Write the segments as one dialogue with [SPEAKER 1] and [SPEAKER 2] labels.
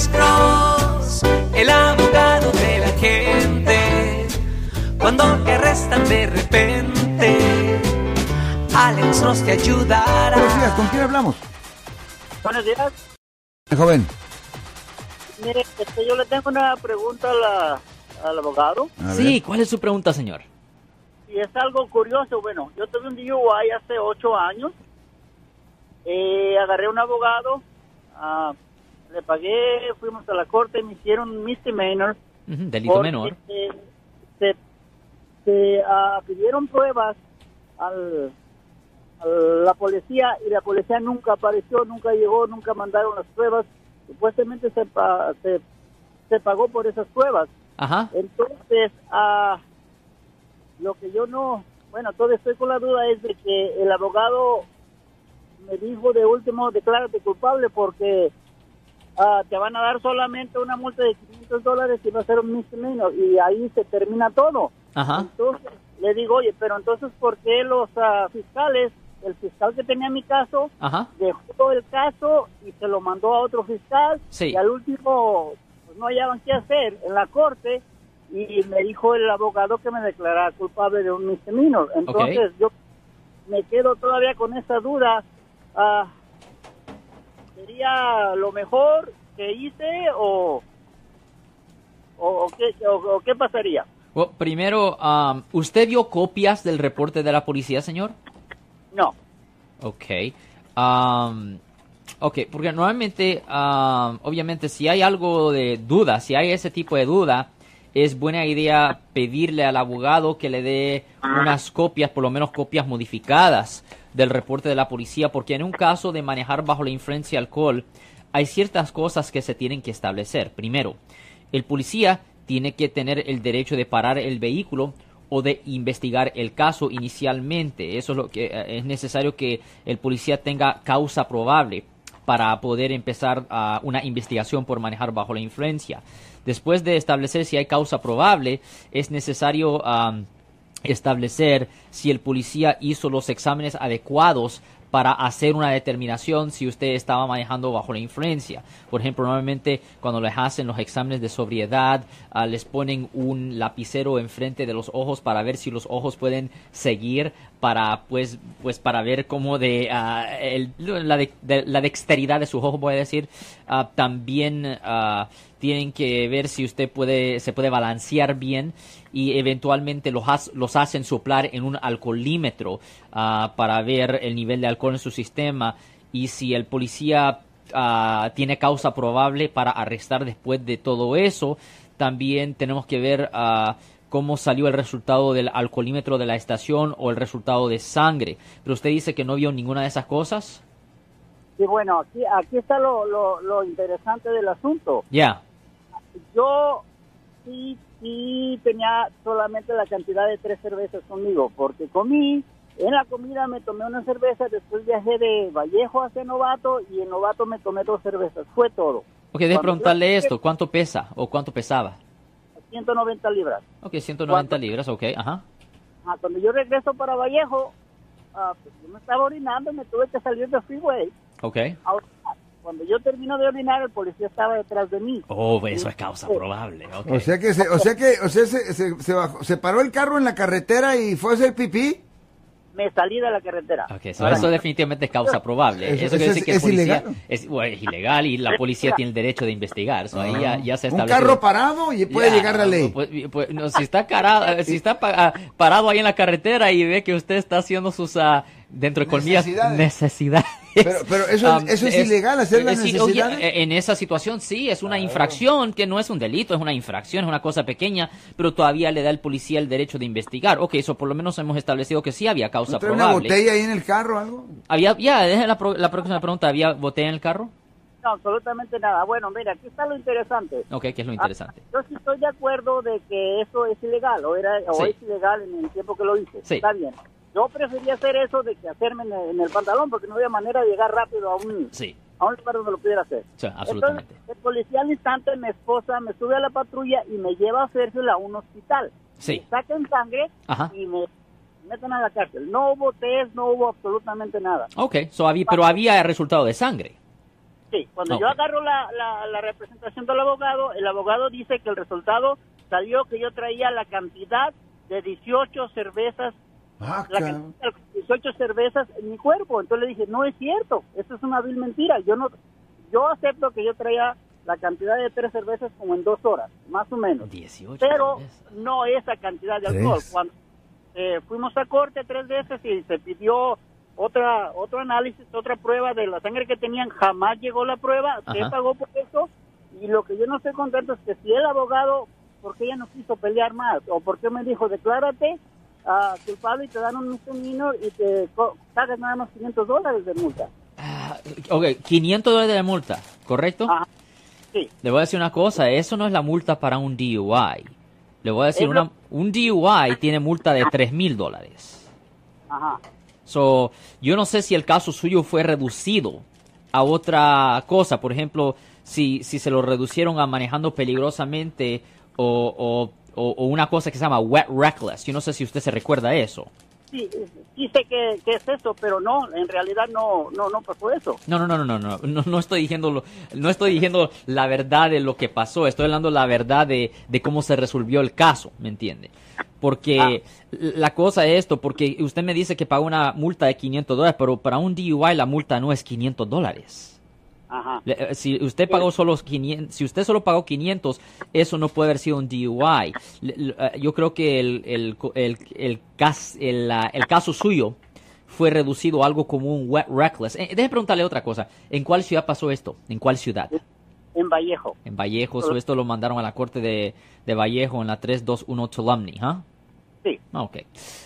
[SPEAKER 1] Alex Cross, el abogado de la gente. Cuando te arrestan de repente, Alex Cross te ayudará.
[SPEAKER 2] Buenos días, ¿con quién hablamos?
[SPEAKER 3] Buenos días.
[SPEAKER 2] Joven.
[SPEAKER 3] Mire, este, yo le tengo una pregunta a la- al abogado.
[SPEAKER 2] A
[SPEAKER 4] Sí. ¿cuál es su pregunta, señor?
[SPEAKER 3] Y es algo curioso. Bueno, yo tuve un DUI hace ocho años. Eh, agarré un abogado. ah, le pagué, fuimos a la corte, me hicieron misdemeanor.
[SPEAKER 4] Ujú, delito menor.
[SPEAKER 3] Se, se, ah, pidieron pruebas al, a la policía y la policía nunca apareció, nunca llegó, nunca mandaron las pruebas. Supuestamente se, pa- se, se pagó por esas pruebas.
[SPEAKER 4] Ajá.
[SPEAKER 3] Entonces, ah, lo que yo no, bueno, todavía estoy con la duda es de que el abogado me dijo de último, declárate culpable porque ah, te van a dar solamente una multa de 500 dólares y va a ser un misdemeanor y ahí se termina todo.
[SPEAKER 4] Ajá.
[SPEAKER 3] Entonces, le digo, oye, pero entonces, ¿por qué los ah, fiscales, el fiscal que tenía mi caso,
[SPEAKER 4] Ajá.
[SPEAKER 3] dejó el caso y se lo mandó a otro fiscal
[SPEAKER 4] Sí.
[SPEAKER 3] y al último pues, no hallaban qué hacer en la corte y me dijo el abogado que me declarara culpable de un misdemeanor. Entonces yo me quedo todavía con esa duda. ah, ¿Sería lo mejor que hice o, o, o qué, o- o qué pasaría?
[SPEAKER 4] Bueno, primero, um, ¿usted vio copias del reporte de la policía, señor?
[SPEAKER 3] No.
[SPEAKER 4] Ok. Um, ok, porque normalmente, um, obviamente, si hay algo de duda, si hay ese tipo de duda, es buena idea pedirle al abogado que le dé unas copias, por lo menos copias modificadas del reporte de la policía, porque en un caso de manejar bajo la influencia de alcohol, hay ciertas cosas que se tienen que establecer. Primero, el policía tiene que tener el derecho de parar el vehículo o de investigar el caso inicialmente. Eso es lo que eh, es necesario que el policía tenga causa probable para poder empezar ah, una investigación por manejar bajo la influencia. Después de establecer si hay causa probable, es necesario am, establecer si el policía hizo los exámenes adecuados para hacer una determinación si usted estaba manejando bajo la influencia. Por ejemplo, normalmente cuando les hacen los exámenes de sobriedad, ah, les ponen un lapicero enfrente de los ojos para ver si los ojos pueden seguir para pues pues para ver cómo de, el- la, de- la dexteridad de sus ojos voy a decir Ah, también ah, tienen que ver si usted puede se puede balancear bien y eventualmente los, los hacen soplar en un alcoholímetro para ver el nivel de alcohol en su sistema y si el policía tiene causa probable para arrestar después de todo eso. También tenemos que ver cómo salió el resultado del alcoholímetro de la estación o el resultado de sangre pero usted dice que no vio ninguna de esas cosas
[SPEAKER 3] Sí, bueno, aquí, aquí está lo, lo, lo interesante del asunto.
[SPEAKER 4] ya
[SPEAKER 3] yo sí, sí tenía solamente la cantidad de tres cervezas conmigo, porque comí, en la comida me tomé una cerveza, después viajé de Vallejo hacia Novato y en Novato me tomé dos cervezas, fue todo.
[SPEAKER 4] Ok,
[SPEAKER 3] Cuando
[SPEAKER 4] preguntarle esto. ¿Cuánto pesa o cuánto pesaba?
[SPEAKER 3] 190 libras.
[SPEAKER 4] Ok, 190
[SPEAKER 3] ¿Cuánto?
[SPEAKER 4] libras, ok, ajá.
[SPEAKER 3] Ah, cuando yo regreso para Vallejo, pues yo me estaba orinando y me tuve que salir del freeway.
[SPEAKER 4] Ok.
[SPEAKER 3] Cuando yo termino de orinar, el policía estaba detrás de mí.
[SPEAKER 4] Oh, eso es causa probable, ok.
[SPEAKER 2] O sea que, se, o sea que, o sea, se, se, se bajó- se paró el carro en la carretera y fue a hacer pipí.
[SPEAKER 3] Me salí de la carretera.
[SPEAKER 4] Ok, so eso definitivamente es causa probable.
[SPEAKER 2] Eso-
[SPEAKER 4] Eso, quiere decir
[SPEAKER 2] es-
[SPEAKER 4] que el
[SPEAKER 2] es
[SPEAKER 4] policía
[SPEAKER 2] ilegal.
[SPEAKER 4] es, bueno, es ilegal y la policía tiene el derecho de investigar. So ahí ya, ya se
[SPEAKER 2] Un carro parado y puede
[SPEAKER 4] Ya,
[SPEAKER 2] llegar la ley.
[SPEAKER 4] pues, pues, no, si está, cara- si está pa- ah, parado ahí en la carretera y ve que usted está haciendo sus, ah, dentro de comillas,
[SPEAKER 2] Necesidades.
[SPEAKER 4] necesidades.
[SPEAKER 2] Pero- pero eso es-
[SPEAKER 4] Um,
[SPEAKER 2] eso es ilegal, hacer las
[SPEAKER 4] sí, oye,
[SPEAKER 2] necesidades.
[SPEAKER 4] eh, en esa situación sí, es una infracción, que no es un delito, es una infracción, es una cosa pequeña, pero todavía le da al policía el derecho de investigar. Ok, eso por lo menos hemos establecido que sí había causa
[SPEAKER 2] ¿No
[SPEAKER 4] probable.
[SPEAKER 2] una botella ahí en el carro o algo?
[SPEAKER 4] Había, ya, deje la, pro- la próxima pregunta, ¿había botella en el carro?
[SPEAKER 3] No, absolutamente nada. Bueno, mira, aquí está lo interesante.
[SPEAKER 4] Ok, que es lo interesante.
[SPEAKER 3] Ah, yo sí estoy de acuerdo de que eso es ilegal, o, era, o
[SPEAKER 4] Sí.
[SPEAKER 3] es ilegal en el tiempo que lo hice.
[SPEAKER 4] Sí.
[SPEAKER 3] Está bien. Yo prefería hacer eso de que hacerme en el, en el pantalón, porque no había manera de llegar rápido a un,
[SPEAKER 4] Sí,
[SPEAKER 3] a un lugar donde lo pudiera hacer.
[SPEAKER 4] sí, absolutamente.
[SPEAKER 3] Entonces, el policía al instante, mi esposa, me sube a la patrulla y me lleva a Fairfield a un hospital.
[SPEAKER 4] Sí.
[SPEAKER 3] Me sacan sangre
[SPEAKER 4] Ajá.
[SPEAKER 3] y me meten a la cárcel. No hubo test, no hubo absolutamente nada.
[SPEAKER 4] Ok, so había, pero había resultado de sangre.
[SPEAKER 3] Sí, cuando yo agarro la, la, la representación del abogado, el abogado dice que el resultado salió que yo traía la cantidad de 18 cervezas,
[SPEAKER 2] Ah,
[SPEAKER 3] la
[SPEAKER 2] cabrón.
[SPEAKER 3] cantidad de 18 cervezas en mi cuerpo. Entonces le dije, no es cierto, eso es una vil mentira. Yo no, yo acepto que yo traía la cantidad de tres cervezas como en dos horas, más o menos.
[SPEAKER 4] 18.
[SPEAKER 3] Pero
[SPEAKER 4] cervezas.
[SPEAKER 3] no esa cantidad de
[SPEAKER 2] Tres.
[SPEAKER 3] alcohol. Cuando eh, fuimos a corte tres veces y se pidió otra otro análisis, otra prueba de la sangre que tenían, jamás llegó la prueba, se
[SPEAKER 4] Ajá.
[SPEAKER 3] pagó por eso y lo que yo no estoy contento es que si el abogado, ¿por qué ya no quiso pelear más? ¿O por qué me dijo, declárate ah, culpable y te dan un misdemeanor y te pagas nada más 500 dólares de multa?
[SPEAKER 4] Ah, ok, 500 dólares de multa, ¿correcto?
[SPEAKER 3] Ajá. Sí,
[SPEAKER 4] Le voy a decir una cosa, eso no es la multa para un DUI. Le voy a decir, una, un DUI tiene multa de 3 mil dólares.
[SPEAKER 3] ajá.
[SPEAKER 4] So, yo no sé si el caso suyo fue reducido a otra cosa. Por ejemplo, si, si se lo reducieron a manejando peligrosamente o, o- o- o una cosa que se llama wet reckless. Yo no sé si usted se recuerda eso.
[SPEAKER 3] Sí, sé que, que es eso, pero no, en realidad no, no, no pasó eso.
[SPEAKER 4] No, no, no, no, no, no, no, estoy diciendo, lo- no estoy diciendo la verdad de lo que pasó, estoy hablando la verdad de, de cómo se resolvió el caso, ¿me entiende? Porque la cosa es esto, porque usted me dice que pagó una multa de 500 dólares, pero para un DUI la multa no es 500 dólares.
[SPEAKER 3] Ajá.
[SPEAKER 4] Eh, Si usted pagó solo 500, si usted solo pagó 500, eso no puede haber sido un DUI. Eh, Yo creo que el, el, el, el, cas- el, el caso suyo fue reducido a algo como un wet reckless. Eh, déjeme preguntarle otra cosa. ¿En cuál ciudad pasó esto? ¿En cuál ciudad?
[SPEAKER 3] En Vallejo.
[SPEAKER 4] En Vallejo. So, esto lo mandaron a la corte de, de Vallejo en la 321 Tulumni, ¿ah?
[SPEAKER 3] Sí.
[SPEAKER 4] Ah, Ok.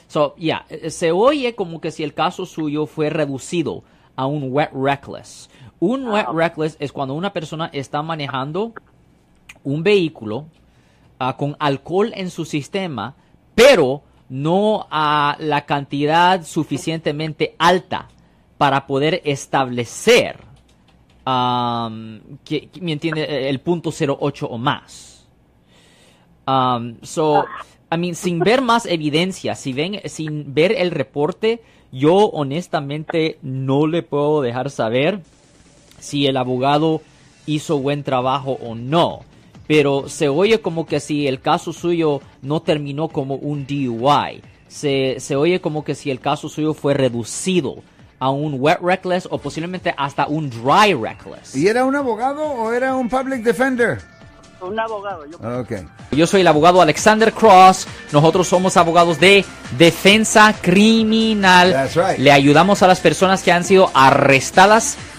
[SPEAKER 4] So, ya, eh, se oye como que si el caso suyo fue reducido a un wet reckless. Un wet reckless es cuando una persona está manejando un vehículo ah, con alcohol en su sistema, pero no a la cantidad suficientemente alta para poder establecer, que, que- ¿me entiende? El punto 08 o más. Um, so, I mean, sin ver más evidencia, si ven, sin ver el reporte, yo honestamente no le puedo dejar saber si el abogado hizo buen trabajo o no. Pero se oye como que si el caso suyo no terminó como un DUI. Se, se oye como que si el caso suyo fue reducido a un wet reckless o posiblemente hasta un dry reckless.
[SPEAKER 2] ¿Y era un abogado o era un public defender?
[SPEAKER 3] Un abogado. Yo
[SPEAKER 2] Ok.
[SPEAKER 4] Yo soy el abogado Alexander Cross. Nosotros somos abogados de defensa criminal.
[SPEAKER 2] That's right.
[SPEAKER 4] Le ayudamos a las personas que han sido arrestadas